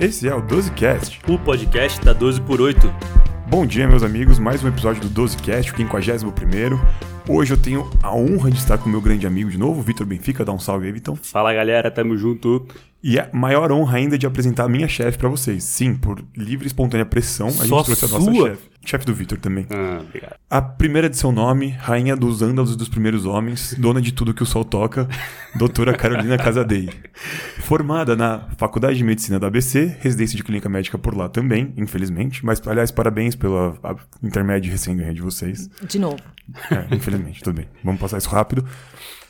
Esse é o 12Cast. O podcast da 12 por 8. Bom dia, meus amigos. Mais um episódio do 12Cast, o 51. Hoje eu tenho a honra de estar com o meu grande amigo de novo, Vitor Benfica. Dá um salve aí, Vitão. Fala galera, tamo junto. E a maior honra ainda de apresentar a minha chefe pra vocês. Sim, por livre e espontânea pressão, a Só gente trouxe a nossa sua? chefe. Chefe do Vitor também. Ah, obrigado. A primeira de seu nome, rainha dos ândalos dos primeiros homens, dona de tudo que o sol toca, doutora Carolina Casadei. Formada na Faculdade de Medicina da ABC, residência de clínica médica por lá também, infelizmente. Mas, aliás, parabéns pela intermédio recém-ganha de vocês. De novo. É, infelizmente, tudo bem. Vamos passar isso rápido.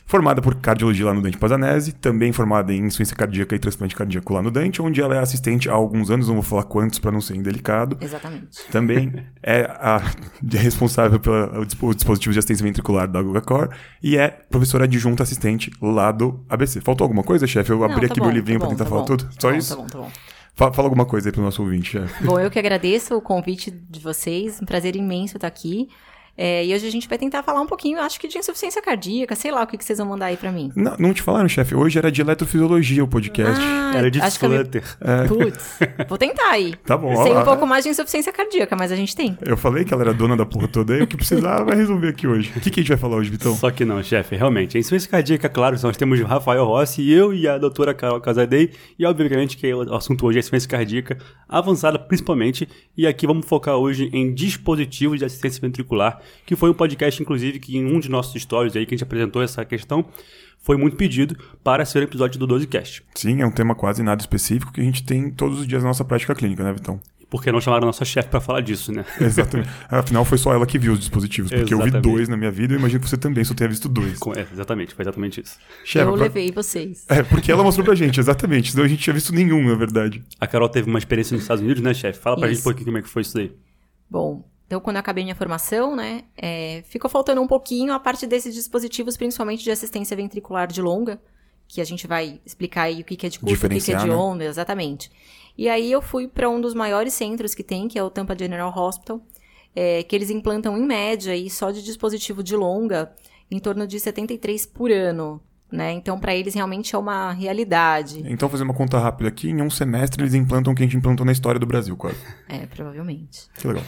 Formada por cardiologia lá no Dante Pazanese, também formada em insuficiência cardíaca e transplante cardíaco lá no Dante, onde ela é assistente há alguns anos, não vou falar quantos para não ser indelicado. Exatamente. Também é a é responsável pelo dispositivo de assistência ventricular da GugaCore e é professora adjunta assistente lá do ABC. Faltou alguma coisa, chefe? Eu Não, abri tá aqui bom, meu livrinho tá bom, tentar tá falar bom. tudo. Só Tá bom, isso? Tá bom, tá bom. Fa- Fala alguma coisa aí pro nosso ouvinte, chefe. Bom, eu que agradeço o convite de vocês, um prazer imenso estar aqui. É, e hoje a gente vai tentar falar um pouquinho, acho que de insuficiência cardíaca, sei lá o que, que vocês vão mandar aí pra mim. Não, não te falaram, chefe? Hoje era de eletrofisiologia o podcast. Ah, Era de acho que eu me- Flutter. Putz, vou tentar aí. Tá bom, Sei um pouco mais de insuficiência cardíaca, mas a gente tem. Eu falei que ela era dona da porra toda aí, o que precisava vai resolver aqui hoje. O que, que a gente vai falar hoje, Vitão? Só que não, chefe, realmente. A insuficiência cardíaca, claro, nós temos o Rafael Rossi, eu e a doutora Carol Casadei, e obviamente que o assunto hoje é insuficiência cardíaca avançada principalmente, e aqui vamos focar hoje em dispositivos de assistência ventricular, que foi um podcast, inclusive, que em um de nossos stories aí, que a gente apresentou essa questão, foi muito pedido para ser o episódio do 12cast. Sim, é um tema quase nada específico que a gente tem todos os dias na nossa prática clínica, né, Vitão? Por que não chamaram a nossa chefe para falar disso, né? Exatamente. Afinal, foi só ela que viu os dispositivos, porque eu vi Exatamente. dois na minha vida e eu imagino que você também só tenha visto dois. É, exatamente, foi exatamente isso. Chefe, eu pra- levei vocês. É, porque ela mostrou pra gente, exatamente. Senão a gente tinha visto nenhum, na verdade. A Carol teve uma experiência nos Estados Unidos, né, chefe? Fala pra Isso. gente um pouquinho como é que foi isso daí. Bom, então quando eu acabei minha formação, né, é, ficou faltando um pouquinho a parte desses dispositivos, principalmente de assistência ventricular de longa, que a gente vai explicar aí o que que é de curto, o que que é de né? onda, exatamente. E aí eu fui para um dos maiores centros que tem, que é o Tampa General Hospital, é, que eles implantam em média aí só de dispositivo de longa em torno de 73 por ano, né? Então para eles realmente é uma realidade. Então, fazer uma conta rápida aqui, em um semestre eles implantam o que a gente implantou na história do Brasil, quase. É, provavelmente. Que legal.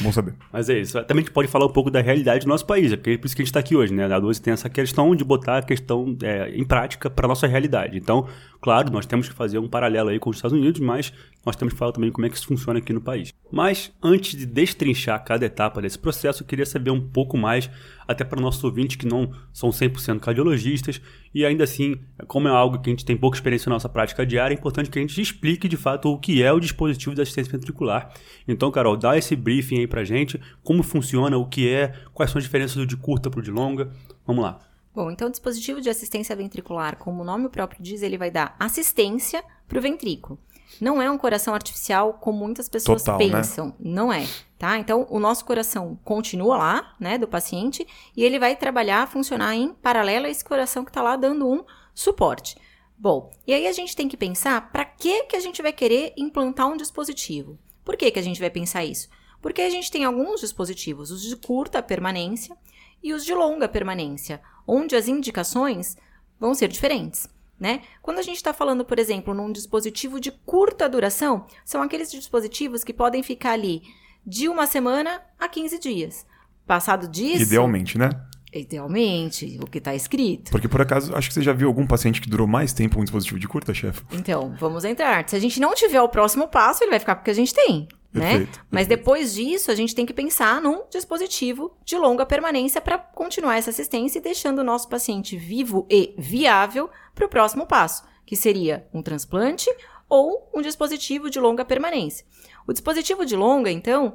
Bom saber. Mas é isso. Também a gente pode falar um pouco da realidade do nosso país, é porque é por isso que a gente está aqui hoje, né? A 12 tem essa questão de botar a questão é, em prática para nossa realidade. Então, claro, nós temos que fazer um paralelo aí com os Estados Unidos, mas nós temos que falar também como é que isso funciona aqui no país. Mas, antes de destrinchar cada etapa desse processo, eu queria saber um pouco mais, até para nossos ouvintes que não são 100% cardiologistas, e ainda assim, como é algo que a gente tem pouca experiência na nossa prática diária, é importante que a gente explique de fato o que é o dispositivo de assistência ventricular. Então, Carol, dá esse briefing aí pra gente, como funciona, o que é, quais são as diferenças do de curta pro de longa. Vamos lá. Bom, então o dispositivo de assistência ventricular, como o nome próprio diz, ele vai dar assistência para o ventrículo. Não é um coração artificial como muitas pessoas Total, né? pensam, não é, tá? Então o nosso coração continua lá, né, do paciente, e ele vai trabalhar, funcionar em paralelo a esse coração que está lá dando um suporte. Bom, e aí a gente tem que pensar para que que a gente vai querer implantar um dispositivo. Por que que a gente vai pensar isso? Porque a gente tem alguns dispositivos, os de curta permanência e os de longa permanência, onde as indicações vão ser diferentes. Né? Quando a gente está falando, por exemplo, num dispositivo de curta duração, são aqueles dispositivos que podem ficar ali de uma semana a 15 dias. Passado disso. Idealmente, né? Idealmente, o que está escrito. Porque, por acaso, acho que você já viu algum paciente que durou mais tempo um dispositivo de curta, chefe? Então, vamos entrar. Se a gente não tiver o próximo passo, ele vai ficar com o que a gente tem, né? Mas depois disso, a gente tem que pensar num dispositivo de longa permanência para continuar essa assistência e deixando o nosso paciente vivo e viável para o próximo passo, que seria um transplante ou um dispositivo de longa permanência. O dispositivo de longa, então,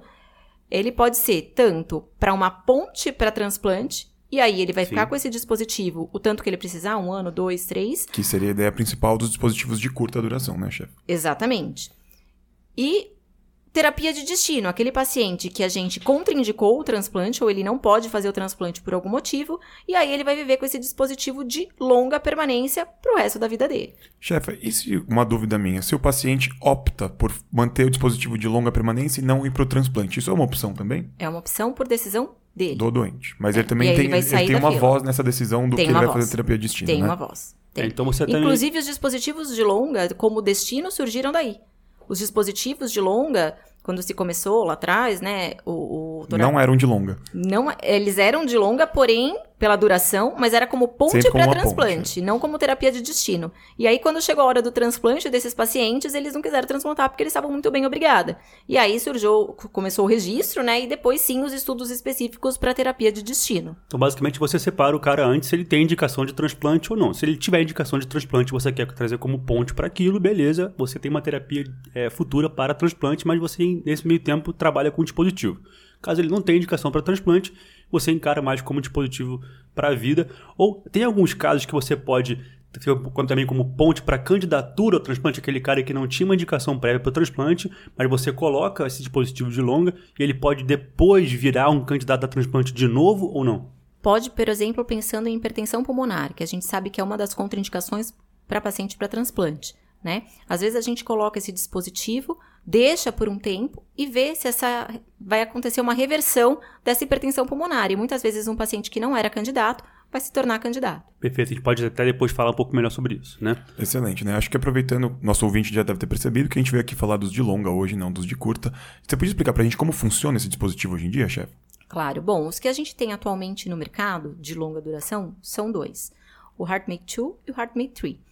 ele pode ser tanto para uma ponte para transplante, e aí ele vai Sim. ficar com esse dispositivo o tanto que ele precisar, um ano, dois, três, Que seria a ideia principal dos dispositivos de curta duração, né, chefe? Exatamente. E terapia de destino, aquele paciente que a gente contraindicou o transplante ou ele não pode fazer o transplante por algum motivo, e aí ele vai viver com esse dispositivo de longa permanência pro resto da vida dele. Chefe, e se uma dúvida minha? Se o paciente opta por manter o dispositivo de longa permanência e não ir para o transplante, isso é uma opção também? É uma opção por decisão dele. Do doente. Mas ele também tem, ele ele tem uma fila. voz nessa decisão do Tem que ele vai fazer terapia de destino, Tem né? uma voz. Tem. Então você também. Inclusive, os dispositivos de longa, como destino, surgiram daí. Os dispositivos de longa, quando se começou lá atrás, né? O, o Não eram de longa. não, eles eram de longa, porém, pela duração, mas era como ponte para transplante, não como terapia de destino. E aí, quando chegou a hora do transplante desses pacientes, eles não quiseram transplantar porque eles estavam muito bem, obrigada. E aí surgiu, começou o registro, né? E depois sim os estudos específicos para terapia de destino. Então, basicamente, você separa o cara antes se ele tem indicação de transplante ou não. Se ele tiver indicação de transplante, você quer trazer como ponte para aquilo, beleza. Você tem uma terapia é, futura para transplante, mas você, nesse meio tempo, trabalha com o dispositivo. Caso ele não tenha indicação para transplante, você encara mais como dispositivo para a vida. Ou tem alguns casos que você pode também como ponte para candidatura ao transplante, aquele cara que não tinha uma indicação prévia para o transplante, mas você coloca esse dispositivo de longa e ele pode depois virar um candidato a transplante de novo ou não? Pode, por exemplo, pensando em hipertensão pulmonar, que a gente sabe que é uma das contraindicações para paciente para transplante, né? Às vezes a gente coloca esse dispositivo, deixa por um tempo e vê se essa vai acontecer uma reversão dessa hipertensão pulmonar. E muitas vezes um paciente que não era candidato vai se tornar candidato. Perfeito, a gente pode até depois falar um pouco melhor sobre isso, né? Excelente, né? Acho que aproveitando, nosso ouvinte já deve ter percebido que a gente veio aqui falar dos de longa hoje, não dos de curta. Você podia explicar pra gente como funciona esse dispositivo hoje em dia, chefe? Claro. Bom, os que a gente tem atualmente no mercado de longa duração são dois: o HeartMate 2 e o HeartMate 3.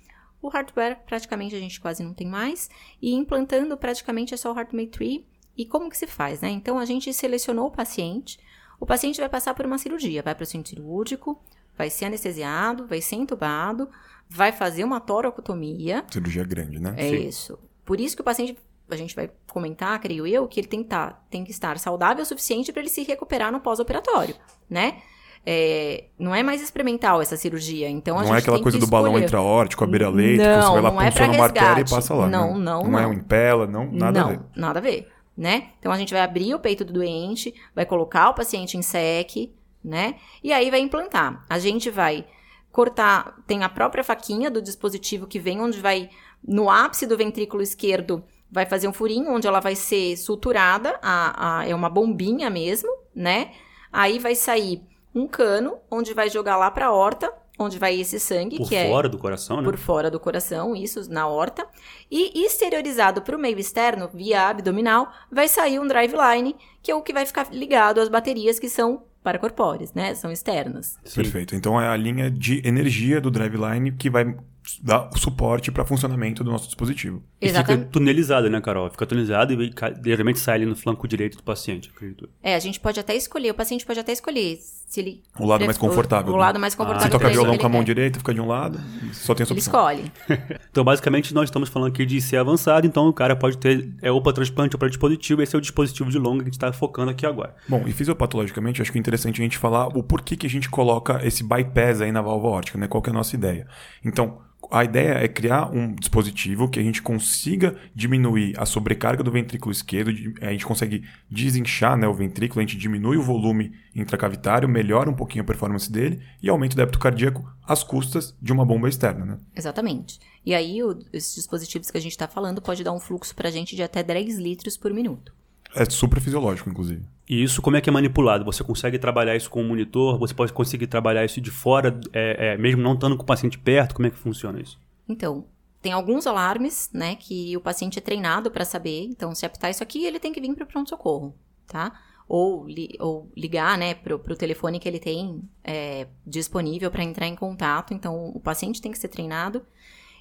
O hardware praticamente a gente quase não tem mais e implantando praticamente é só o HeartMate 3. E como que se faz, né? Então a gente selecionou o paciente. O paciente vai passar por uma cirurgia, vai para o centro cirúrgico, vai ser anestesiado, vai ser entubado, vai fazer uma toracotomia. Cirurgia grande, né? É isso. Por isso que o paciente, a gente vai comentar, creio eu, que ele tem que, tá, tem que estar saudável o suficiente para ele se recuperar no pós-operatório, né? É, não é mais experimental essa cirurgia, então a não é aquela coisa do balão intraórtico, a beira-leite, que Não, você vai lá, não é uma artéria e passa lá. Não, né? não, Não é não. um impela, não, nada não, a ver. nada a ver, né? Então a gente vai abrir o peito do doente, vai colocar o paciente em SEC, né? E aí vai implantar. A gente vai cortar, tem a própria faquinha do dispositivo que vem onde vai no ápice do ventrículo esquerdo vai fazer um furinho onde ela vai ser suturada, a, a- é uma bombinha mesmo, né? Aí vai sair um cano onde vai jogar lá pra horta, onde vai esse sangue Por que é fora do coração, né? por fora do coração, isso na horta, e exteriorizado para o meio externo, via abdominal, vai sair um driveline, que é o que vai ficar ligado às baterias que são paracorpóreas, né? São externas. Sim. Perfeito. Então é a linha de energia do driveline que vai dar o suporte para funcionamento do nosso dispositivo. E fica Exatamente. tunelizado, né, Carol? Fica tunelizado e geralmente sai ali no flanco direito do paciente, acredito. É, a gente pode até escolher, o paciente pode até escolher se ele O lado mais confortável, O, o né? lado mais Ah, confortável. Você toca pra ele, violão que com a ele mão quer. direita, fica de um lado, só tem essa Ele opção. escolhe. Então, basicamente, nós estamos falando aqui de ser avançado, então o cara pode ter é, ou para transplante ou para dispositivo, esse é o dispositivo de longa que a gente está focando aqui agora. Bom, e fisiopatologicamente, acho que é interessante a gente falar o porquê que a gente coloca esse bypass aí na válvula órtica, né? Qual que é a nossa ideia. Então, a ideia é criar um dispositivo que a gente consiga diminuir a sobrecarga do ventrículo esquerdo, a gente consegue desinchar né, o ventrículo, a gente diminui o volume intracavitário, melhora um pouquinho a performance dele e aumenta o débito cardíaco às custas de uma bomba externa, né? Exatamente. E aí, o- esses dispositivos que a gente está falando pode dar um fluxo pra gente de até 10 litros por minuto. É super fisiológico, inclusive. E isso como é que é manipulado? Você consegue trabalhar isso com o monitor? Você pode conseguir trabalhar isso de fora, é, é, mesmo não estando com o paciente perto? Como é que funciona isso? Então, tem alguns alarmes, né, que o paciente é treinado para saber. Então, se apitar isso aqui, ele tem que vir para o pronto-socorro, tá? Ou, li- ou ligar, né, pro, pro telefone que ele tem é, disponível para entrar em contato. Então, o paciente tem que ser treinado.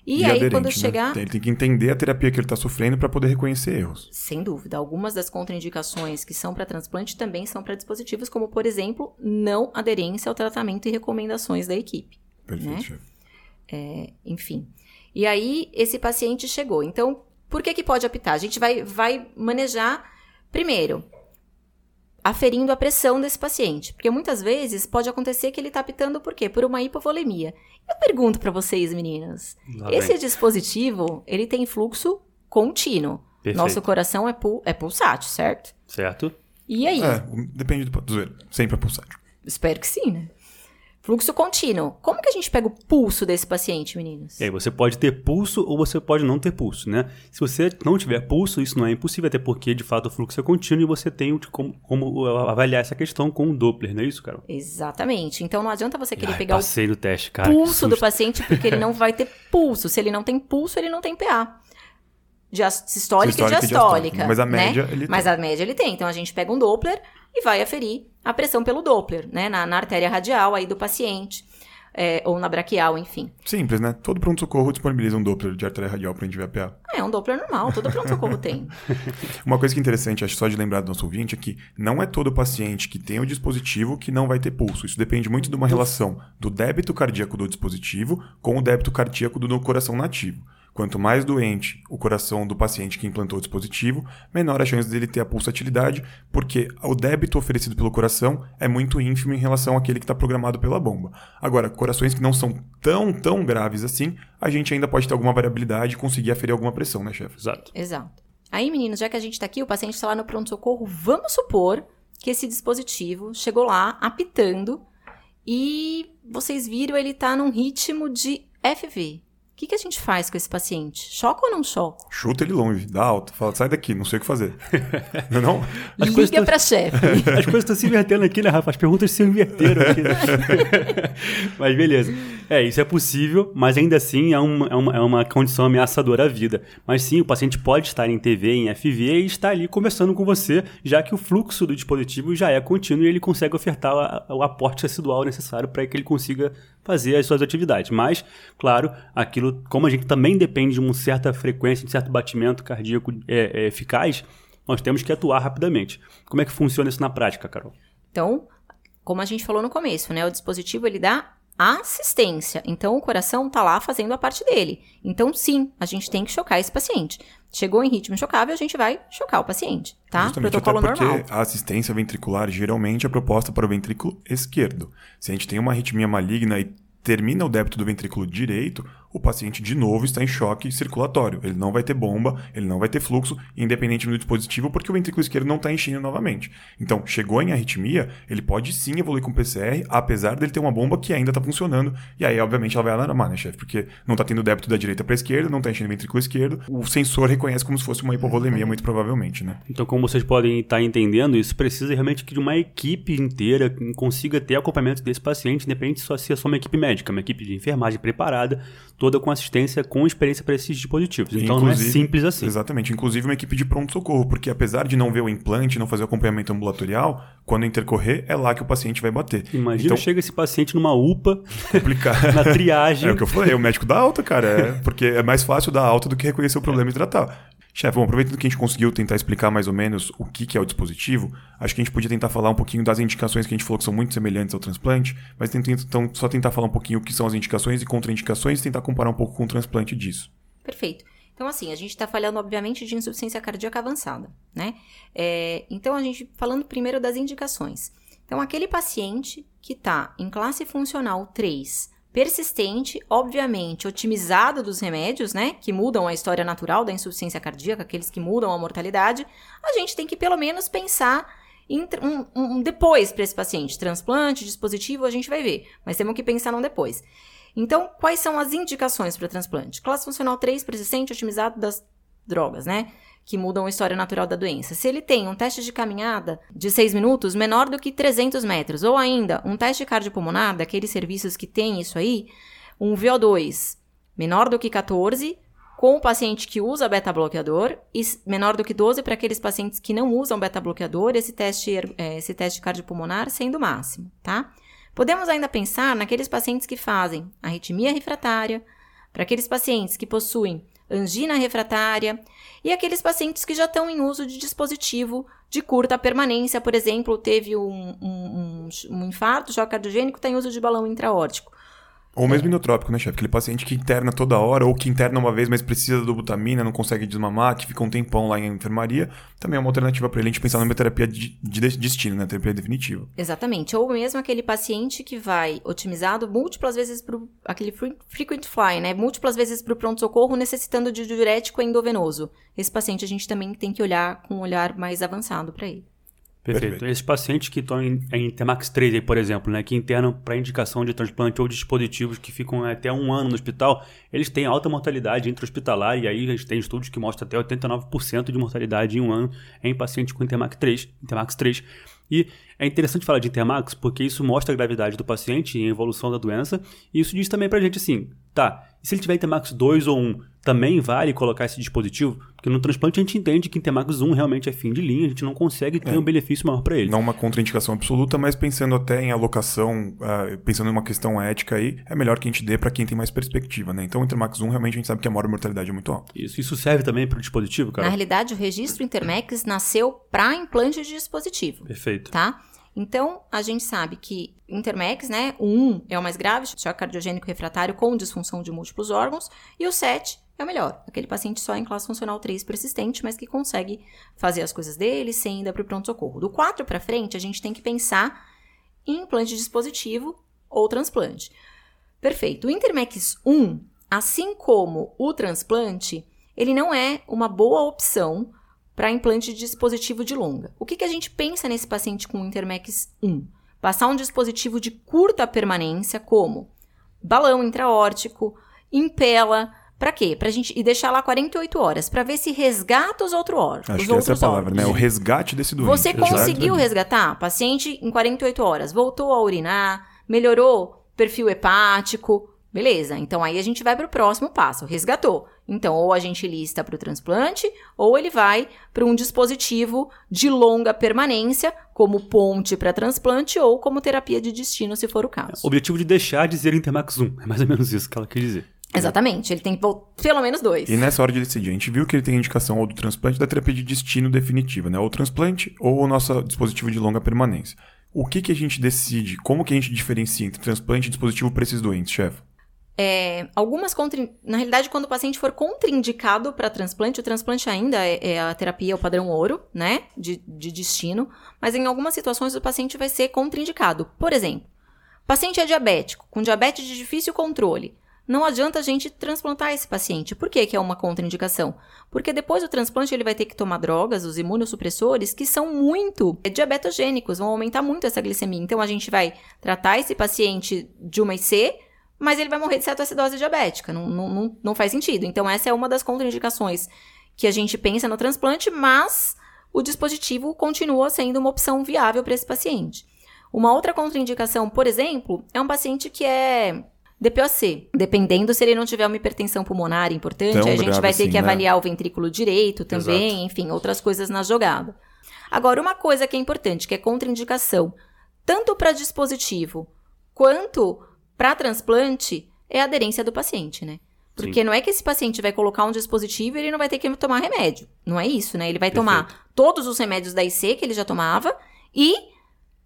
E, aí, aderente, quando né? chegar... Ele tem que entender a terapia que ele está sofrendo para poder reconhecer erros. Sem dúvida. Algumas das contraindicações que são para transplante também são para dispositivos, como, por exemplo, não aderência ao tratamento e recomendações da equipe. Perfeito, Né? chefe. enfim. E aí, esse paciente chegou. Então, por que que pode apitar? A gente vai, vai manejar, primeiro, aferindo a pressão desse paciente. Porque muitas vezes pode acontecer que ele está apitando por quê? Por uma hipovolemia. Eu pergunto para vocês, meninas. Lá esse vem. dispositivo, ele tem fluxo contínuo. Perfeito. Nosso coração é, pul é pulsátil, certo? Certo? E aí? É, depende do, do zoeiro. Sempre é pulsátil. Espero que sim, né? Fluxo contínuo. Como que a gente pega o pulso desse paciente, meninas? E aí você pode ter pulso ou você pode não ter pulso, né? Se você não tiver pulso, isso não é impossível, até porque de fato o fluxo é contínuo e você tem o- como, como avaliar essa questão com o Doppler, não é isso, Carol? Exatamente. Então não adianta você querer Ai, pegar o passei no teste, cara. que pulso do paciente porque ele não vai ter pulso. Se ele não tem pulso, ele não tem PA. Sistólica e diastólica. diastólica, mas a né? média ele Mas tem. a média ele tem. Então a gente pega um Doppler e vai aferir a pressão pelo Doppler, né? Na, na artéria radial aí do paciente. é, ou na braquial, enfim. Simples, né? Todo pronto-socorro disponibiliza um Doppler de artéria radial pra gente ver a PA. É um Doppler normal, todo pronto-socorro tem. Uma coisa que é interessante, acho só de lembrar do nosso ouvinte, é que não é todo paciente que tem o dispositivo que não vai ter pulso. Isso depende muito de uma relação do débito cardíaco do dispositivo com o débito cardíaco do coração nativo. Quanto mais doente o coração do paciente que implantou o dispositivo, menor a chance dele ter a pulsatilidade, porque o débito oferecido pelo coração é muito ínfimo em relação àquele que está programado pela bomba. Agora, corações que não são tão, tão graves assim, a gente ainda pode ter alguma variabilidade e conseguir aferir alguma pressão, né, chefe? Exato. Exato. Aí, meninos, já que a gente tá aqui, o paciente está lá no pronto-socorro, vamos supor que esse dispositivo chegou lá apitando e vocês viram ele tá num ritmo de FV. O que, que a gente faz com esse paciente? Choca ou não choca? Chuta ele longe, dá alta, fala, sai daqui, não sei o que fazer. não é não? As coisas Liga pra chefe. As coisas estão se invertendo aqui, né, Rafa? As perguntas se inverteram aqui. né? mas beleza. É, isso é possível, mas ainda assim é uma, é, uma, é uma condição ameaçadora à vida. Mas sim, o paciente pode estar em TV, em FV e estar ali conversando com você, já que o fluxo do dispositivo já é contínuo e ele consegue ofertar o aporte residual necessário para que ele consiga fazer as suas atividades. Mas, claro, aquilo, como a gente também depende de uma certa frequência, de certo batimento cardíaco é, é, eficaz, nós temos que atuar rapidamente. Como é que funciona isso na prática, Carol? Então, como a gente falou no começo, né? O dispositivo ele dá assistência. Então, o coração tá lá fazendo a parte dele. Então, sim, a gente tem que chocar esse paciente. Chegou em ritmo chocável, a gente vai chocar o paciente, tá? Justamente Protocolo até porque normal. a assistência ventricular geralmente é proposta para o ventrículo esquerdo. Se a gente tem uma arritmia maligna e termina o débito do ventrículo direito, o paciente de novo está em choque circulatório. Ele não vai ter bomba, ele não vai ter fluxo, independente do dispositivo, porque o ventrículo esquerdo não está enchendo novamente. Então, chegou em arritmia, ele pode sim evoluir com PCR, apesar dele ter uma bomba que ainda está funcionando. E aí, obviamente, ela vai alarmar, né, chefe? Porque não está tendo débito da direita para a esquerda, não está enchendo o ventrículo esquerdo. O sensor reconhece como se fosse uma hipovolemia, muito provavelmente, né? Então, como vocês podem estar entendendo, isso precisa realmente de uma equipe inteira que consiga ter acompanhamento desse paciente, independente se é só uma equipe médica, uma equipe de enfermagem preparada, toda com assistência, com experiência para esses dispositivos. Então, não é Inclusive- simples assim. Exatamente. Inclusive uma equipe de pronto-socorro, porque apesar de não ver o implante, não fazer o acompanhamento ambulatorial, quando intercorrer, é lá que o paciente vai bater. Imagina, então, chega esse paciente numa UPA, na triagem. É o que eu falei, o médico dá alta, cara. É, porque é mais fácil dar alta do que reconhecer o problema e tratar. Chefe, bom, aproveitando que a gente conseguiu tentar explicar mais ou menos o que, que é o dispositivo, acho que a gente podia tentar falar um pouquinho das indicações que a gente falou que são muito semelhantes ao transplante, mas tenta- então só tentar falar um pouquinho o que são as indicações e contraindicações e tentar comparar um pouco com o transplante disso. Perfeito. Então, assim, a gente está falando, obviamente, de insuficiência cardíaca avançada, né? É, então, a gente falando primeiro das indicações. Então, aquele paciente que está em classe funcional 3, persistente, obviamente, otimizado dos remédios, né? Que mudam a história natural da insuficiência cardíaca, aqueles que mudam a mortalidade, a gente tem que pelo menos pensar em um, um depois para esse paciente. Transplante, dispositivo, a gente vai ver, mas temos que pensar num depois. Então, quais são as indicações para transplante? Classe funcional 3, persistente, otimizado das drogas, né? Que mudam a história natural da doença. Se ele tem um teste de caminhada de 6 minutos menor do que 300 metros, ou ainda um teste cardiopulmonar, daqueles serviços que tem isso aí, um VO2 menor do que 14, com o paciente que usa beta-bloqueador, e menor do que 12 para aqueles pacientes que não usam beta-bloqueador, esse teste, er- eh, esse teste cardiopulmonar sendo o máximo, tá? Podemos ainda pensar naqueles pacientes que fazem arritmia refratária, para aqueles pacientes que possuem angina refratária e aqueles pacientes que já estão em uso de dispositivo de curta permanência, por exemplo, teve um, um, um, infarto, choque cardiogênico, está em uso de balão intraórtico. Ou mesmo inotrópico, né, chefe? Aquele paciente que interna toda hora, ou que interna uma vez, mas precisa do butamina, não consegue desmamar, que fica um tempão lá em enfermaria, também é uma alternativa para ele a gente pensar numa terapia de, de destino, né? Terapia definitiva. Exatamente. Ou mesmo aquele paciente que vai otimizado múltiplas vezes para aquele fre- frequent fly, né? Múltiplas vezes para o pronto-socorro, necessitando de diurético endovenoso. Esse paciente a gente também tem que olhar com um olhar mais avançado para ele. Perfeito. Perfeito. Esses pacientes que estão em, em Intermax 3, aí, por exemplo, né, que internam para indicação de transplante ou dispositivos que ficam até um ano no hospital, eles têm alta mortalidade intra-hospitalar e aí a gente tem estudos que mostram até 89% de mortalidade em um ano em pacientes com Intermax 3. Intermax 3. E é interessante falar de Intermax porque isso mostra a gravidade do paciente e a evolução da doença e isso diz também pra gente assim, tá, E se ele tiver Intermax 2 ou 1, também vale colocar esse dispositivo? Porque no transplante a gente entende que Intermax 1 realmente é fim de linha, a gente não consegue ter É. um benefício maior para ele. Não uma contraindicação absoluta, mas pensando até em alocação, ah, pensando em uma questão ética aí, é melhor que a gente dê para quem tem mais perspectiva, né? Então, o Intermax 1 realmente a gente sabe que a maior mortalidade é muito alta. Isso, isso serve também para o dispositivo, Na cara? realidade, o registro Intermex nasceu para implante de dispositivo. Perfeito. tá? Então, a gente sabe que Intermex, né, o 1 é o mais grave, choque cardiogênico refratário com disfunção de múltiplos órgãos, e o 7 é o melhor, aquele paciente só em classe funcional 3 persistente, mas que consegue fazer as coisas dele sem ir para o pronto-socorro. Do 4 para frente, a gente tem que pensar em implante dispositivo ou transplante. Perfeito. O Intermex 1, assim como o transplante, ele não é uma boa opção para implante de dispositivo de longa. O que, que a gente pensa nesse paciente com Intermex 1? Passar um dispositivo de curta permanência, como balão intraórtico, impela, para quê? Pra gente e deixar lá 48 horas, para ver se resgata os, outro or Acho os que essa é a outros palavra, né? O órgãos. resgate desse doente. Você Exato. conseguiu resgatar? Paciente em 48 horas, voltou a urinar, melhorou perfil hepático, beleza. Então aí a gente vai para o próximo passo, resgatou. Então ou a gente lista para o transplante ou ele vai para um dispositivo de longa permanência, como ponte para transplante ou como terapia de destino, se for o caso. O objetivo de deixar de ser Intermax 1. É mais ou menos isso que ela quis dizer. Exatamente, ele tem pelo menos dois. E nessa hora de decidir, a gente viu que ele tem indicação ou do transplante da terapia de destino definitiva, né? Ou o transplante ou o nosso dispositivo de longa permanência. O que que a gente decide? Como que a gente diferencia entre transplante e dispositivo para esses doentes, chefe? É, algumas contra... Na realidade, quando o paciente for contraindicado para transplante, o transplante ainda é, é a terapia, é o padrão ouro, né? De, de destino. Mas em algumas situações o paciente vai ser contraindicado. Por exemplo, paciente é diabético, com diabetes de difícil controle. Não adianta a gente transplantar esse paciente. Por que, que é uma contraindicação? Porque depois do transplante ele vai ter que tomar drogas, os imunossupressores, que são muito diabetogênicos, vão aumentar muito essa glicemia. Então a gente vai tratar esse paciente de uma IC, mas ele vai morrer de cetoacidose diabética. Não, não, não, faz sentido. Então, essa é uma das contraindicações que a gente pensa no transplante, mas o dispositivo continua sendo uma opção viável para esse paciente. Uma outra contraindicação, por exemplo, é um paciente que é DPOC. Dependendo se ele não tiver uma hipertensão pulmonar importante, Tão a gente vai ter assim, que né? avaliar o ventrículo direito também, enfim, outras coisas na jogada. Agora, uma coisa que é importante, que é contraindicação, tanto para dispositivo quanto para transplante, é a aderência do paciente, né? Porque não é que esse paciente vai colocar um dispositivo e ele não vai ter que tomar remédio. Não é isso, né? Ele vai tomar todos os remédios da IC que ele já tomava e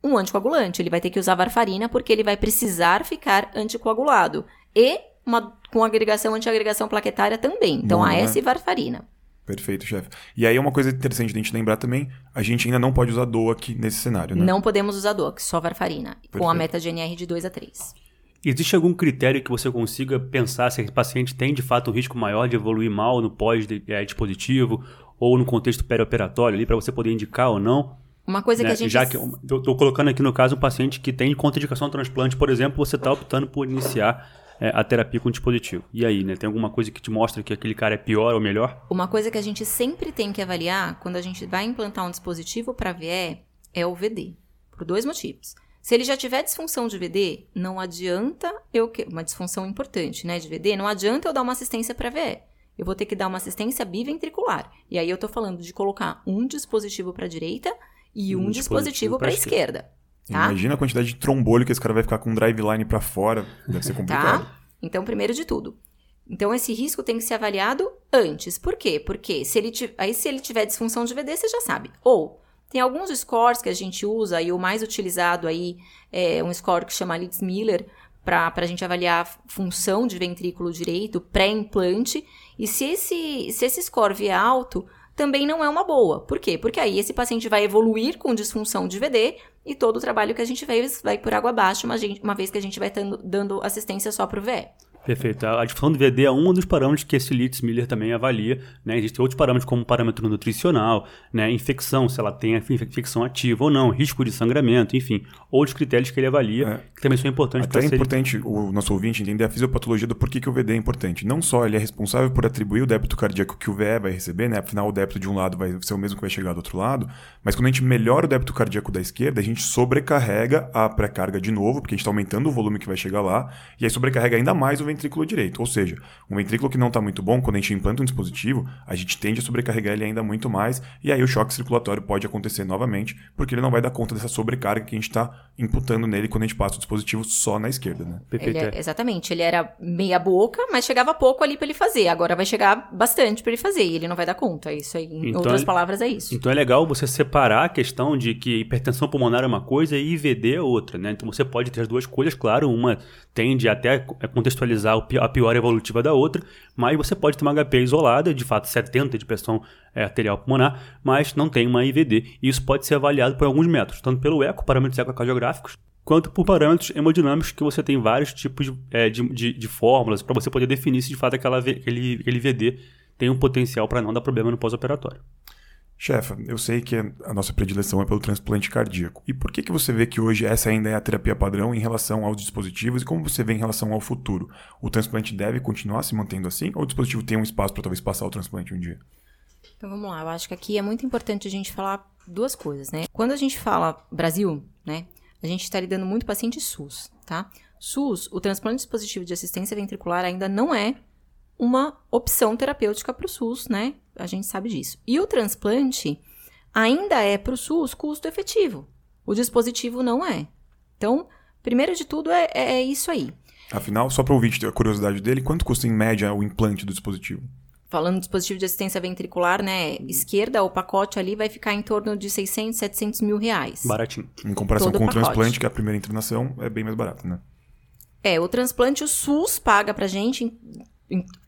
um anticoagulante. Ele vai ter que usar varfarina porque ele vai precisar ficar anticoagulado. E uma, com agregação antiagregação plaquetária também. Então, Bom, a né? S e varfarina. Perfeito, chefe. E aí uma coisa interessante de a gente lembrar também, a gente ainda não pode usar DOAC nesse cenário, né? Não podemos usar DOX, só varfarina. Com a Perfeito. meta GNR de 2 a 3. Existe algum critério que você consiga pensar se esse paciente tem de fato um risco maior de evoluir mal no pós-dispositivo ou no contexto perioperatório ali para você poder indicar ou não? Uma coisa que Né? a gente. Já que eu tô colocando aqui no caso um paciente que tem contraindicação ao transplante, por exemplo, você está optando por iniciar é, a terapia com dispositivo. E aí, né? Tem alguma coisa que te mostra que aquele cara é pior ou melhor? Uma coisa que a gente sempre tem que avaliar quando a gente vai implantar um dispositivo para VE é o VD. Por dois motivos. Se ele já tiver disfunção de VD, não adianta eu. que- Uma disfunção importante, né, de VD, não adianta eu dar uma assistência para VE. Eu vou ter que dar uma assistência biventricular. E aí eu tô falando de colocar um dispositivo para direita e um, Um dispositivo dispositivo para pra esquerda. Tá? Imagina a quantidade de trombolho que esse cara vai ficar com um driveline pra fora. Deve ser complicado. Tá? Então, primeiro de tudo. Então, esse risco tem que ser avaliado antes. Por quê? Porque se ele ti- aí se ele tiver disfunção de VD, você já sabe. Ou tem alguns scores que a gente usa e o mais utilizado aí é um score que chama Leeds-Miller para a gente avaliar a função de ventrículo direito pré-implante. E se esse, se esse score vier alto, também não é uma boa. Por quê? Porque aí esse paciente vai evoluir com disfunção de VD e todo o trabalho que a gente fez vai por água abaixo, uma, gente- uma vez que a gente vai tando- dando assistência só pro VE. Perfeito. A disfunção do VD é um dos parâmetros que esse Litz Miller também avalia. Né? Existem outros parâmetros como parâmetro nutricional, né? infecção, se ela tem infecção ativa ou não, risco de sangramento, enfim, outros critérios que ele avalia, É. que também são importantes para é ser importante o nosso ouvinte entender a fisiopatologia do porquê que o VD é importante. Não só ele é responsável por atribuir o débito cardíaco que o VE vai receber, né? Afinal, o débito de um lado vai ser o mesmo que vai chegar do outro lado. Mas quando a gente melhora o débito cardíaco da esquerda, a gente sobrecarrega a pré-carga de novo, porque a gente está aumentando o volume que vai chegar lá. E aí sobrecarrega ainda mais o ventrículo direito. Ou seja, um ventrículo que não está muito bom, quando a gente implanta um dispositivo, a gente tende a sobrecarregar ele ainda muito mais, e aí o choque circulatório pode acontecer novamente, porque ele não vai dar conta dessa sobrecarga que a gente está imputando nele quando a gente passa o dispositivo só na esquerda, né? Ele é- é. exatamente, ele era meia boca, mas chegava pouco ali pra ele fazer. Agora vai chegar bastante pra ele fazer e ele não vai dar conta. Isso aí, em Então outras ele- palavras, é isso. Então é legal você separar a questão de que hipertensão pulmonar é uma coisa e IVD é outra, né? Então você pode ter as duas coisas, claro, uma tende até a contextualizar pi- a pior evolutiva da outra, mas você pode ter uma HP isolada, de fato 70 de pressão é, arterial pulmonar, mas não tem uma IVD. E isso pode ser avaliado por alguns métodos, tanto pelo eco, parâmetros ecocardiográficos, quanto por parâmetros hemodinâmicos, que você tem vários tipos de, é, de, de- de fórmulas para você poder definir se de fato aquela, aquele, aquele VD tem um potencial para não dar problema no pós-operatório. Chefa, eu sei que a nossa predileção é pelo transplante cardíaco. E por que, que você vê que hoje essa ainda é a terapia padrão em relação aos dispositivos e como você vê em relação ao futuro? O transplante deve continuar se mantendo assim ou o dispositivo tem um espaço para talvez passar o transplante um dia? Então vamos lá, eu acho que aqui é muito importante a gente falar duas coisas, né? Quando a gente fala Brasil, né, a gente está lidando muito paciente SUS, tá? SUS, o transplante dispositivo de assistência ventricular ainda não é uma opção terapêutica para o SUS, né? A gente sabe disso. E o transplante ainda é para o SUS custo efetivo. O dispositivo não é. Então, primeiro de tudo é, é- é isso aí. Afinal, só para o ouvinte ter a curiosidade dele, quanto custa em média o implante do dispositivo? Falando de dispositivo de assistência ventricular, né? Esquerda, o pacote ali vai ficar em torno de 600, 700 mil reais. Baratinho. Em comparação Todo com o pacote. transplante, que é a primeira internação, é bem mais barato, né? É, o transplante, o SUS paga pra gente,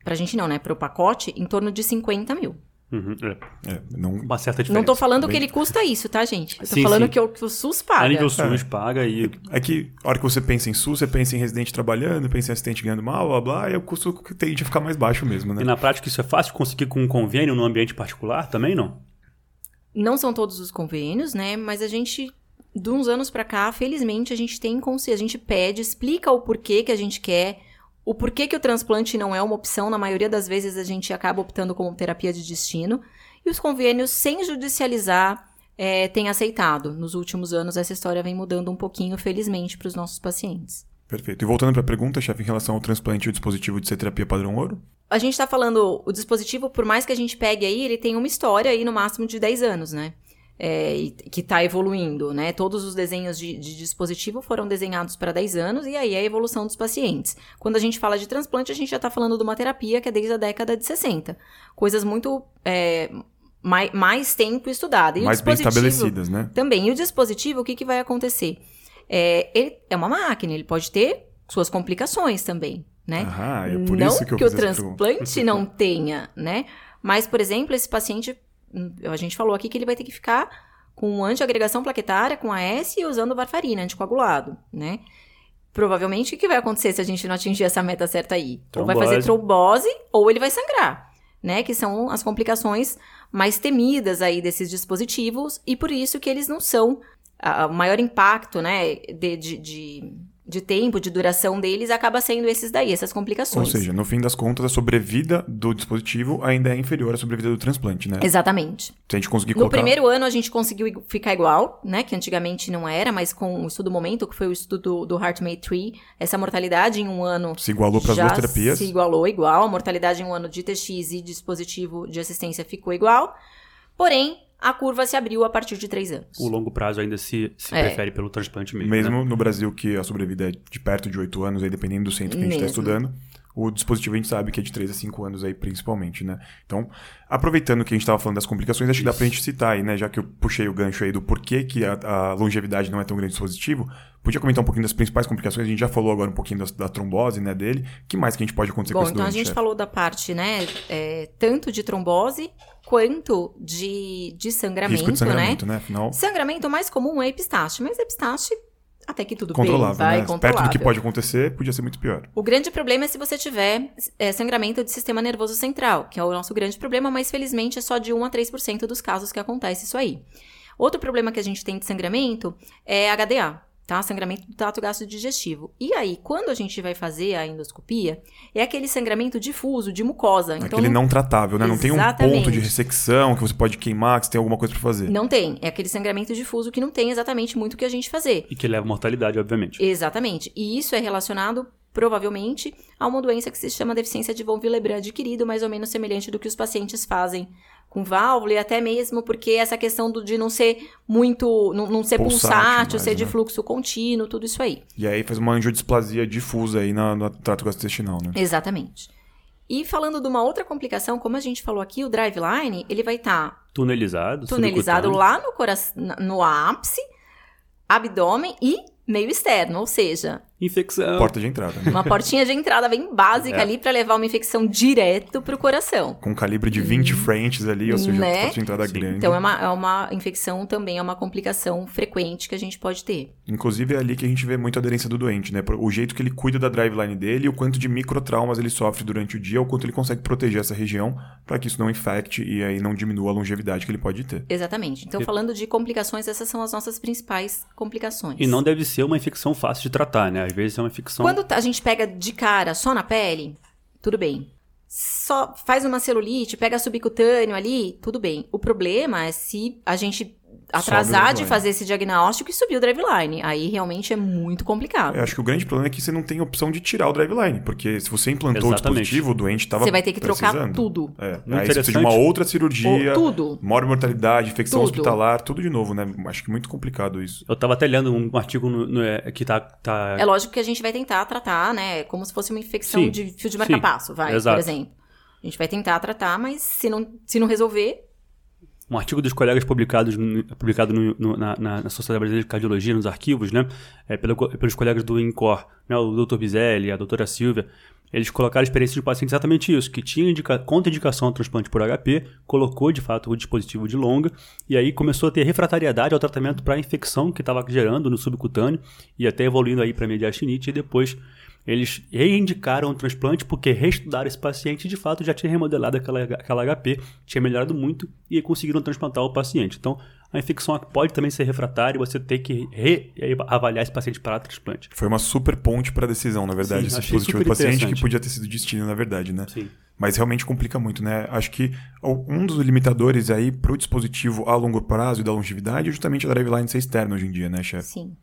pra gente não, né? Pro pacote, em torno de 50 mil. Uhum, é. É, não, Uma certa diferença. Não tô falando bem- que ele custa isso, tá, gente? Eu tô Sim, falando sim. que o, que o SUS A paga. nível SUS paga e É que a hora que você pensa em SUS, você pensa em residente trabalhando, pensa em assistente ganhando mal, blá blá, e o custo tende a ficar mais baixo mesmo, E né? na prática isso é fácil de conseguir com um convênio no ambiente particular também, não? Não são todos os convênios, né? Mas a gente, de uns anos pra cá, felizmente, a gente tem consciência, a gente pede, explica o porquê que a gente quer, o porquê que o transplante não é uma opção. Na maioria das vezes a gente acaba optando como terapia de destino. E os convênios, sem judicializar, é, têm aceitado. Nos últimos anos, essa história vem mudando um pouquinho, felizmente, para os nossos pacientes. Perfeito. E voltando para a pergunta, chefe, em relação ao transplante e o dispositivo de ser terapia padrão ouro? A gente tá falando, o dispositivo, por mais que a gente pegue aí, ele tem uma história aí no máximo de 10 anos, né? É, que tá evoluindo, né? Todos os desenhos de, de dispositivo foram desenhados para 10 anos e aí é a evolução dos pacientes. Quando a gente fala de transplante, a gente já tá falando de uma terapia que é desde a década de 60. Coisas muito é, mais, mais tempo estudada. E o mais bem estabelecidas, né? também. E o dispositivo, o que, que vai acontecer? É, ele é uma máquina, ele pode ter suas complicações também, né? Ah, é por não isso que eu o essa pergunta. transplante não tenha, né? Mas, por exemplo, esse paciente, a gente falou aqui que ele vai ter que ficar com antiagregação plaquetária, com AS e usando varfarina, anticoagulado, né? Provavelmente, o que vai acontecer se a gente não atingir essa meta certa aí? Ou vai fazer trombose, ou ele vai sangrar, né? Que são as complicações mais temidas aí desses dispositivos, e por isso que eles não são o maior impacto, né, de, de, de, de tempo, de duração deles, acaba sendo esses daí, essas Ou complicações. seja, no fim das contas, a sobrevida do dispositivo ainda é inferior à sobrevida do transplante, né? Exatamente. Se a gente conseguir No colocar... primeiro ano a gente conseguiu ficar igual, né? Que antigamente não era, mas com o estudo momento, que foi o estudo do, HeartMate 3, essa mortalidade em um ano Se igualou para as duas terapias. se igualou igual. A mortalidade em um ano de TX e dispositivo de assistência ficou igual. Porém, a curva se abriu a partir de três anos. O longo prazo ainda se, se É. prefere pelo transplante mesmo. Mesmo né? no Brasil, que a sobrevida é de perto de 8 anos, aí dependendo do centro que a gente está Mesmo. estudando, o dispositivo a gente sabe que é de 3 a 5 anos aí, principalmente, né? Então, aproveitando que a gente estava falando das complicações, acho que dá pra gente citar aí, né? Já que eu puxei o gancho aí do porquê que a, a longevidade não é tão grande dispositivo, podia comentar um pouquinho das principais complicações? A gente já falou agora um pouquinho das- da, trombose, né, dele. O que mais que a gente pode acontecer com Bom, esse então a doente, gente chefe? falou da parte, né, é, tanto de trombose quanto de, de sangramento, Risco de sangramento, né? né? Afinal, Sangramento mais comum é epistaxe, mas epistaxe até que tudo controlável, bem, vai, né? Perto controlável. do que pode acontecer, podia ser muito pior. O grande problema é se você tiver é, sangramento de sistema nervoso central, que é o nosso grande problema, mas felizmente é só de 1 a 3% dos casos que acontece isso aí. Outro problema que a gente tem de sangramento é HDA, tá? Sangramento do trato gastrodigestivo. E aí, quando a gente vai fazer a endoscopia, é aquele sangramento difuso, de mucosa. Então, Aquele não tratável, né? Não tem um Exatamente. ponto de ressecção que você pode queimar, que você tem alguma coisa pra fazer. Não tem. É aquele sangramento difuso que não tem exatamente muito o que a gente fazer. E que leva à mortalidade, obviamente. Exatamente. E isso é relacionado provavelmente a uma doença que se chama deficiência de von Willebrand adquirido, mais ou menos semelhante do que os pacientes fazem com válvula e até mesmo porque essa questão do, de não ser muito, não, não ser Pulsátil pulsátil, mais, ser de né? fluxo contínuo, tudo isso aí. E aí faz uma angiodisplasia difusa aí na- no trato gastrointestinal, né? Exatamente. E falando de uma outra complicação, como a gente falou aqui, o driveline, ele vai estar Tunelizado. tunelizado subcutâneo. lá no coração, no ápice, abdômen e meio externo, ou seja, Infecção. Porta de entrada, né? uma portinha de entrada bem básica É. ali para levar uma infecção direto pro coração. Com um calibre de 20 Frenches ali, ou seja, Né? porta de entrada Sim. grande. Então é uma, é uma infecção também, é uma complicação frequente que a gente pode ter. Inclusive é ali que a gente vê muito a aderência do doente, né? O jeito que ele cuida da driveline dele, o quanto de microtraumas ele sofre durante o dia, o quanto ele consegue proteger essa região para que isso não infecte e aí não diminua a longevidade que ele pode ter. Exatamente. Então, E- falando de complicações, essas são as nossas principais complicações. E não deve ser uma infecção fácil de tratar, né? Às vezes é uma infecção. Quando a gente pega de cara só na pele, tudo bem. Só faz uma celulite, pega subcutâneo ali, tudo bem. O problema é se a gente atrasar de fazer esse diagnóstico e subir o driveline. Aí realmente é muito complicado. Eu acho que o grande problema é que você não tem opção de tirar o driveline, porque se você implantou o Exatamente. dispositivo, o doente estava Você vai ter que trocar tudo. É, aí você precisa de uma outra cirurgia, Ou tudo. maior mortalidade, infecção Tudo. hospitalar, tudo de novo, né? Acho que muito complicado isso. Eu tava até lendo um artigo no- no- é, que tá. tá... É lógico que a gente vai tentar tratar, né? Como se fosse uma infecção Sim, de fio de marca-passo, vai, exato. por exemplo. A gente vai tentar tratar, mas se não, se não resolver, um artigo dos colegas publicados publicado no- no- na, na- Sociedade Brasileira de Cardiologia, nos arquivos, né? É, pelo pelos colegas do INCOR, né? O Dr. Bizelli, a doutora Silvia. Eles colocaram a experiência de paciente exatamente isso, que tinha indica, contraindicação ao transplante por HP, colocou de fato o dispositivo de longa, e aí começou a ter refratariedade ao tratamento para a infecção que estava gerando no subcutâneo, e até evoluindo aí para mediastinite, e depois eles reindicaram o transplante porque reestudaram esse paciente e de fato já tinha remodelado aquela, aquela HP, tinha melhorado muito e conseguiram transplantar o paciente. Então, a infecção pode também ser refratária e você tem que reavaliar esse paciente para transplante. Foi uma super ponte para a decisão, na verdade, Sim, esse super do paciente, que podia ter sido destino, na verdade, né? Sim. Mas realmente complica muito, né? Acho que o- um dos limitadores aí pro dispositivo a longo prazo e da longevidade é justamente a driveline ser externa hoje em dia, né, chefe? sim.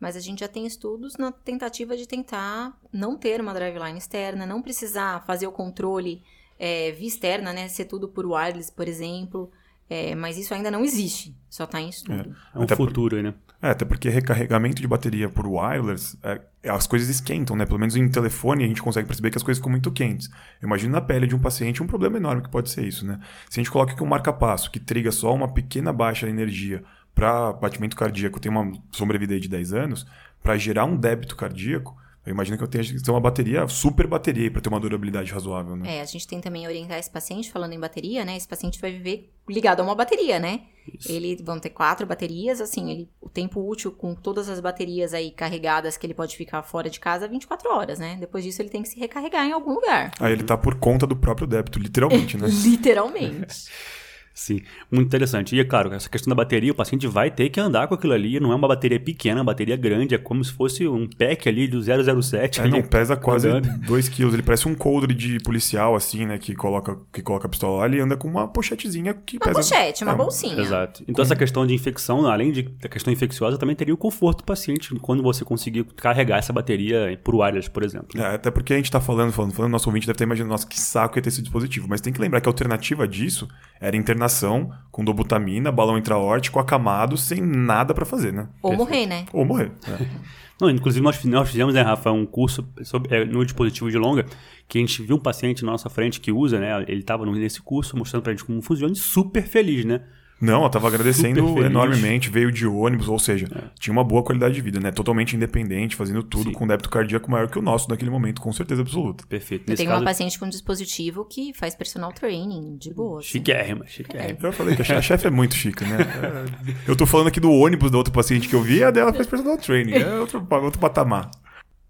Mas a gente já tem estudos na tentativa de tentar não ter uma driveline externa, não precisar fazer o controle é, via externa, né? Ser tudo por wireless, por exemplo. É, mas isso ainda não existe, só está em estudo. É um Até por- futuro aí, né? É, até porque recarregamento de bateria por wireless, é, é, as coisas esquentam, né? Pelo menos em telefone a gente consegue perceber que as coisas ficam muito quentes. Eu imagino na pele de um paciente um problema enorme que pode ser isso, né? Se a gente coloca aqui um marca-passo que triga só uma pequena baixa de energia para batimento cardíaco, tem uma sobrevida de 10 anos, para gerar um débito cardíaco, eu imagino que eu tenha que ter uma bateria, super bateria para ter uma durabilidade razoável, né? É, a gente tem também orientar esse paciente, falando em bateria, né? Esse paciente vai viver ligado a uma bateria, né? Isso. Ele vão ter quatro baterias, assim, ele, o tempo útil com todas as baterias aí carregadas que ele pode ficar fora de casa é 24 horas, né? Depois disso ele tem que se recarregar em algum lugar. Aí ele tá por conta do próprio débito, literalmente, né? Literalmente. Sim, muito interessante. E é claro, essa questão da bateria, o paciente vai ter que andar com aquilo ali, não é uma bateria pequena, é uma bateria grande, é como se fosse um pack ali do 007. Aí ali, não pesa quase andando. 2 quilos. Ele parece um coldre de policial, assim, né? Que coloca, que coloca a pistola lá. Ele anda com uma pochetezinha que Uma pesa... pochete, uma É, bolsinha. Exato. Então, essa questão de infecção, além de, da questão infecciosa, também teria o conforto do paciente quando você conseguir carregar essa bateria por wireless, por exemplo. É, até porque a gente tá falando, falando, falando, nosso ouvinte deve estar imaginando, nossa, que saco ia ter esse dispositivo. Mas tem que lembrar que a alternativa disso era internação com dobutamina, balão intraórtico, acamado, sem nada pra fazer, né? Ou morrer, né? Ou morrer. Não, inclusive, nós, nós fizemos, né, Rafa, um curso sobre, é, no dispositivo de longa, que a gente viu um paciente na nossa frente que usa, né? Ele estava nesse curso, mostrando pra gente como funciona, e super feliz, né? Não, eu tava agradecendo enormemente, veio de ônibus, ou seja, tinha uma boa qualidade de vida, né? Totalmente independente, fazendo tudo Sim. com débito cardíaco maior que o nosso naquele momento, com certeza absoluta. Perfeito. Eu Nesse tenho caso, uma paciente com um dispositivo que faz personal training, de boa. assim. chiquérrima, chiquérrima. Eu falei que a chefe é muito chique, né? É, Eu tô falando aqui do ônibus da outra paciente que eu vi, a dela faz personal training. É outro, outro patamar.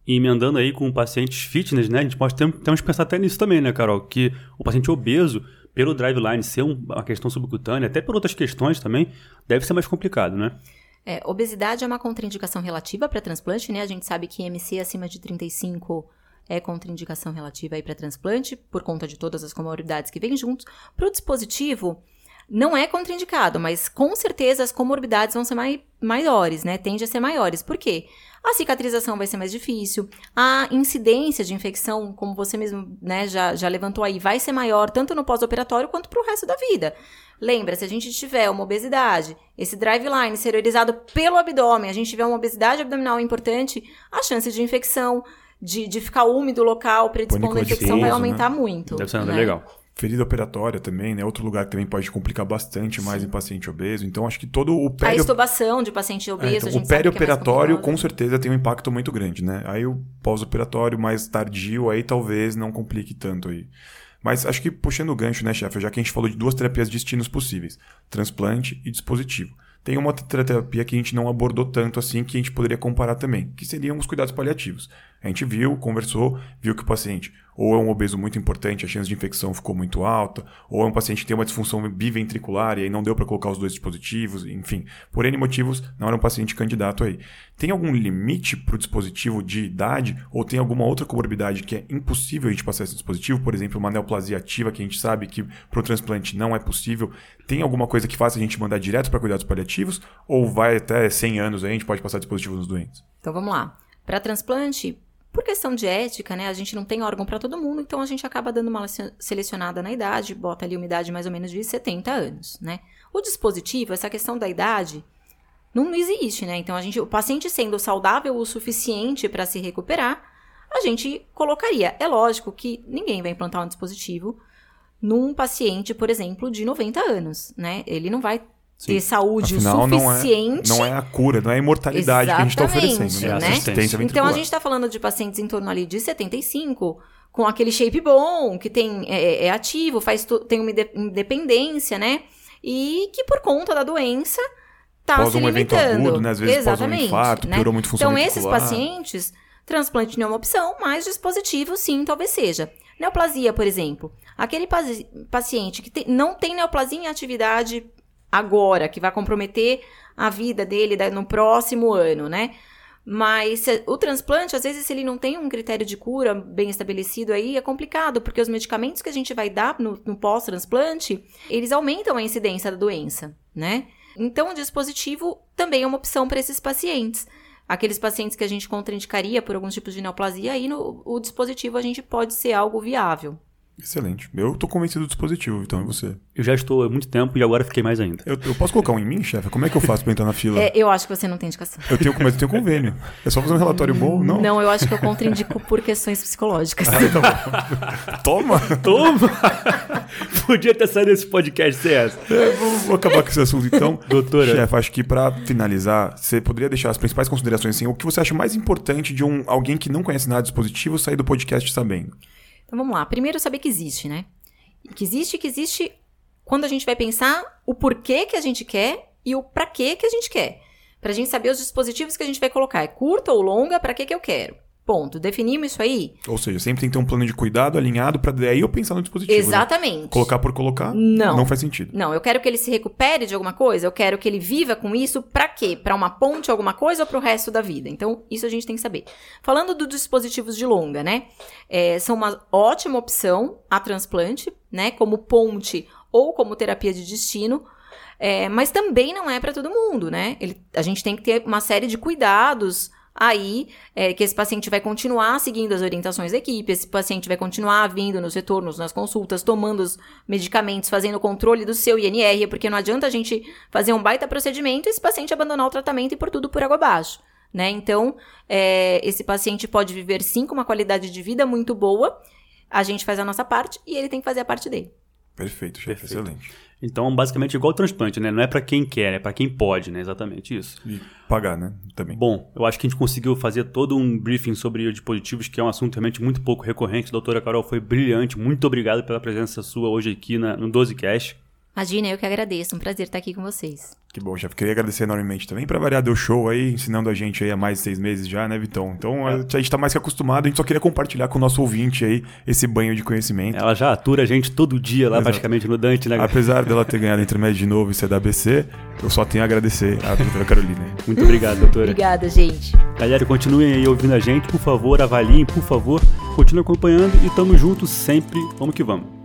E emendando aí com pacientes fitness, né? A gente pode ter, temos que pensar até nisso também, né, Carol? Que o paciente obeso, pelo driveline ser um- uma questão subcutânea, até por outras questões também, deve ser mais complicado, né? É, obesidade é uma contraindicação relativa para transplante, né? A gente sabe que MC acima de 35 é contraindicação relativa para transplante, por conta de todas as comorbidades que vêm juntos. Para o dispositivo, Não é contraindicado, mas com certeza as comorbidades vão ser mai maiores, né? Tende a ser maiores. Por quê? A cicatrização vai ser mais difícil, a incidência de infecção, como você mesmo né, já, já levantou aí, vai ser maior tanto no pós-operatório quanto para o resto da vida. Lembra, se a gente tiver uma obesidade, esse driveline exteriorizado pelo abdômen, a gente tiver uma obesidade abdominal importante, a chance de infecção, de, de ficar úmido o local, predispondo a infecção, vai aumentar né? muito. Deve ser né? legal. Ferida operatória também, né? Outro lugar que também pode complicar bastante mais Sim. em paciente obeso. Então, acho que todo o peri... A estubação de paciente obeso, é, então, O perioperatório, é com certeza, tem um impacto muito grande, né? Aí o pós-operatório mais tardio, aí talvez não complique tanto aí. Mas acho que puxando o gancho, né, chefe? Já que a gente falou de duas terapias destinos possíveis, transplante e dispositivo. Tem uma outra terapia que a gente não abordou tanto assim, que a gente poderia comparar também, que seriam os cuidados paliativos. A gente viu, conversou, viu que o paciente ou é um obeso muito importante, a chance de infecção ficou muito alta, ou é um paciente que tem uma disfunção biventricular e aí não deu para colocar os dois dispositivos, enfim, por N motivos, não era um paciente candidato aí. Tem algum limite para o dispositivo de idade ou tem alguma outra comorbidade que é impossível a gente passar esse dispositivo, por exemplo, uma neoplasia ativa que a gente sabe que para o transplante não é possível? Tem alguma coisa que faça a gente mandar direto para cuidados paliativos ou vai até 100 anos aí a gente pode passar dispositivos nos doentes? Então vamos lá. Para transplante, por questão de ética, né, a gente não tem órgão para todo mundo, então a gente acaba dando uma selecionada na idade, bota ali uma idade mais ou menos de 70 anos, né? O dispositivo, essa questão da idade, não existe, né? Então a gente, o paciente sendo saudável o suficiente para se recuperar, a gente colocaria. É lógico que ninguém vai implantar um dispositivo num paciente, por exemplo, de 90 anos, né? Ele não vai ter saúde Afinal, suficiente. Não é, não é a cura, não é a imortalidade Exatamente, que a gente está oferecendo. Né? né? Assistência então a gente está falando de pacientes em torno ali de 75, com aquele shape bom, que tem, é, é ativo, faz tem uma independência, né? E que por conta da doença está se um limitando. Agudo, né? Às vezes Exatamente, um infarto, né? piorou muito função Então esses pacientes, transplante não é uma opção, mas dispositivo sim, talvez seja. Neoplasia, por exemplo. Aquele paciente que não tem neoplasia em atividade agora, que vai comprometer a vida dele no próximo ano, né? Mas o transplante, às vezes, se ele não tem um critério de cura bem estabelecido aí, é complicado, porque os medicamentos que a gente vai dar no, no pós-transplante, eles aumentam a incidência da doença, né? Então, o dispositivo também é uma opção para esses pacientes. Aqueles pacientes que a gente contraindicaria por alguns tipos de neoplasia, aí no, o dispositivo a gente pode ser algo viável. Excelente. Eu tô convencido do dispositivo, então, e você? Eu já estou há muito tempo e agora fiquei mais ainda. Eu, eu posso colocar um em mim, chefe? Como é que eu faço pra entrar na fila? É, eu acho que você não tem indicação. Eu tenho, mas eu tenho convênio. É só fazer um relatório bom, não? Não, eu acho que eu contraindico por questões psicológicas. Ah, tá Toma! Toma! Podia ter saído esse podcast sem essa. É, vou, vou, acabar com esse assunto então. Doutora. Chefe, acho que pra finalizar, você poderia deixar as principais considerações assim, o que você acha mais importante de um alguém que não conhece nada de dispositivo sair do podcast sabendo? Então vamos lá. Primeiro saber que existe, né? que existe, que existe quando a gente vai pensar o porquê que a gente quer e o para que que a gente quer. Para a gente saber os dispositivos que a gente vai colocar. É curta ou longa, para que que eu quero. Ponto. Definimos isso aí? Ou seja, sempre tem que ter um plano de cuidado alinhado para daí eu pensar no dispositivo. Né? Exatamente. Né? Colocar por colocar não. não faz sentido. Não, eu quero que ele se recupere de alguma coisa, eu quero que ele viva com isso para quê? Para uma ponte alguma coisa ou para o resto da vida? Então, isso a gente tem que saber. Falando dos dispositivos de longa, né? É, são uma ótima opção a transplante, né? Como ponte ou como terapia de destino. É, mas também não é para todo mundo, né? Ele, a gente tem que ter uma série de cuidados aí é, que esse paciente vai continuar seguindo as orientações da equipe, esse paciente vai continuar vindo nos retornos, nas consultas, tomando os medicamentos, fazendo o controle do seu INR, porque não adianta a gente fazer um baita procedimento e esse paciente abandonar o tratamento e por tudo por água abaixo. Né? Então, é, esse paciente pode viver sim com uma qualidade de vida muito boa, a gente faz a nossa parte e ele tem que fazer a parte dele. Perfeito, chefe, excelente. Então, basicamente, igual o transplante, né? Não é para quem quer, é para quem pode, né? Exatamente isso. E pagar, né? Também. Bom, eu acho que a gente conseguiu fazer todo um briefing sobre dispositivos, que é um assunto realmente muito pouco recorrente. Doutora Carol, foi brilhante. Muito obrigado pela presença sua hoje aqui na, no 12Cast. Imagina, eu que agradeço. Um prazer estar aqui com vocês. Que bom, já queria agradecer enormemente também. Para variar, deu show aí, ensinando a gente aí há mais de seis meses já, né, Vitão? Então é. a gente tá mais que acostumado, a gente só queria compartilhar com o nosso ouvinte aí esse banho de conhecimento. Ela já atura a gente todo dia lá, Exato. praticamente no Dante, né? Apesar dela ter ganhado intermédio de novo e ser da ABC, eu só tenho a agradecer à doutora Carolina. Muito obrigado, doutora. Obrigada, gente. Galera, continuem aí ouvindo a gente, por favor, avaliem, por favor, continuem acompanhando e tamo juntos sempre. Vamos que vamos.